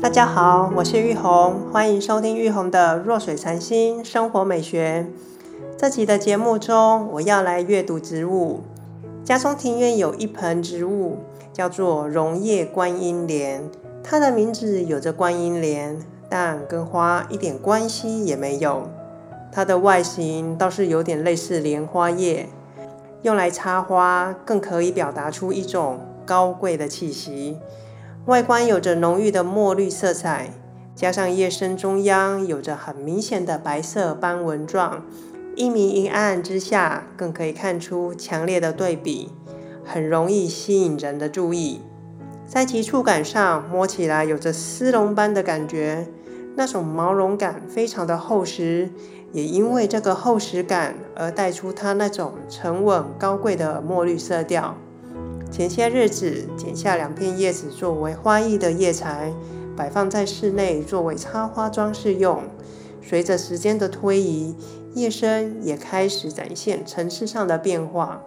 大家好，我是玉红，欢迎收听玉红的弱水禅心生活美学。这集的节目中，我要来阅读植物。家中庭院有一盆植物，叫做溶叶观音莲。它的名字有着观音莲，但跟花一点关系也没有。它的外形倒是有点类似莲花叶，用来插花更可以表达出一种高贵的气息。外观有着浓郁的墨绿色彩，加上叶身中央有着很明显的白色斑纹状，一明一暗之下，更可以看出强烈的对比，很容易吸引人的注意。在其触感上，摸起来有着丝绒般的感觉，那种毛绒感非常的厚实，也因为这个厚实感而带出它那种沉稳高贵的墨绿色调。前些日子剪下两片叶子作为花艺的叶材，摆放在室内作为插花装饰用。随着时间的推移，叶身也开始展现层次上的变化。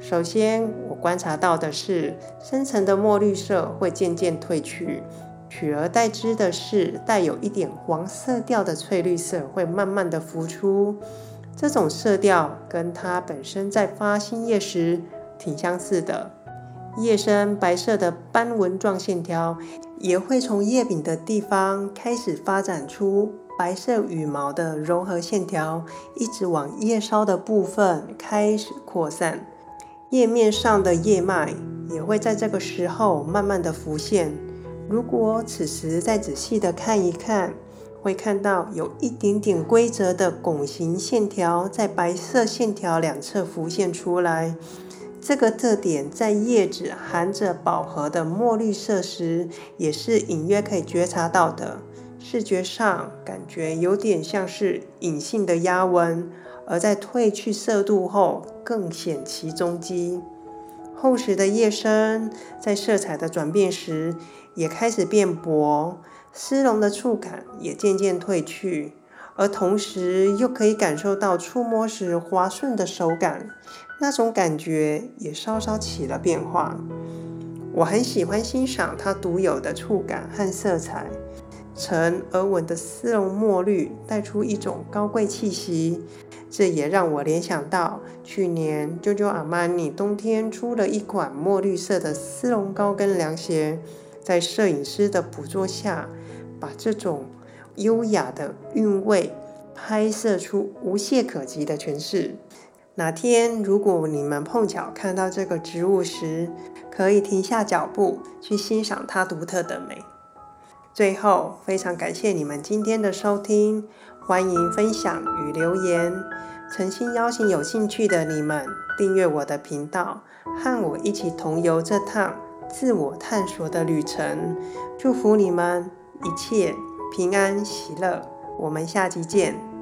首先，我观察到的是深层的墨绿色会渐渐褪去，取而代之的是带有一点黄色调的翠绿色会慢慢的浮出。这种色调跟它本身在发新叶时挺相似的。叶身白色的斑纹状线条也会从叶柄的地方开始发展出白色羽毛的柔和线条，一直往叶梢的部分开始扩散。叶面上的叶脉也会在这个时候慢慢的浮现。如果此时再仔细的看一看，会看到有一点点规则的拱形线条在白色线条两侧浮现出来。这个特点在叶子含着饱和的墨绿色时，也是隐约可以觉察到的。视觉上感觉有点像是隐性的压纹，而在褪去色度后更显其踪迹。厚实的叶身在色彩的转变时也开始变薄，丝绒的触感也渐渐褪去。而同时又可以感受到触摸时滑顺的手感，那种感觉也稍稍起了变化。我很喜欢欣赏它独有的触感和色彩，沉而稳的丝绒墨绿带出一种高贵气息。这也让我联想到去年 JoJo Armani 冬天出了一款墨绿色的丝绒高跟凉鞋，在摄影师的捕捉下，把这种。优雅的韵味，拍摄出无懈可击的诠释。哪天如果你们碰巧看到这个植物时，可以停下脚步去欣赏它独特的美。最后，非常感谢你们今天的收听，欢迎分享与留言。诚心邀请有兴趣的你们订阅我的频道，和我一起同游这趟自我探索的旅程。祝福你们一切。平安喜乐，我们下期见。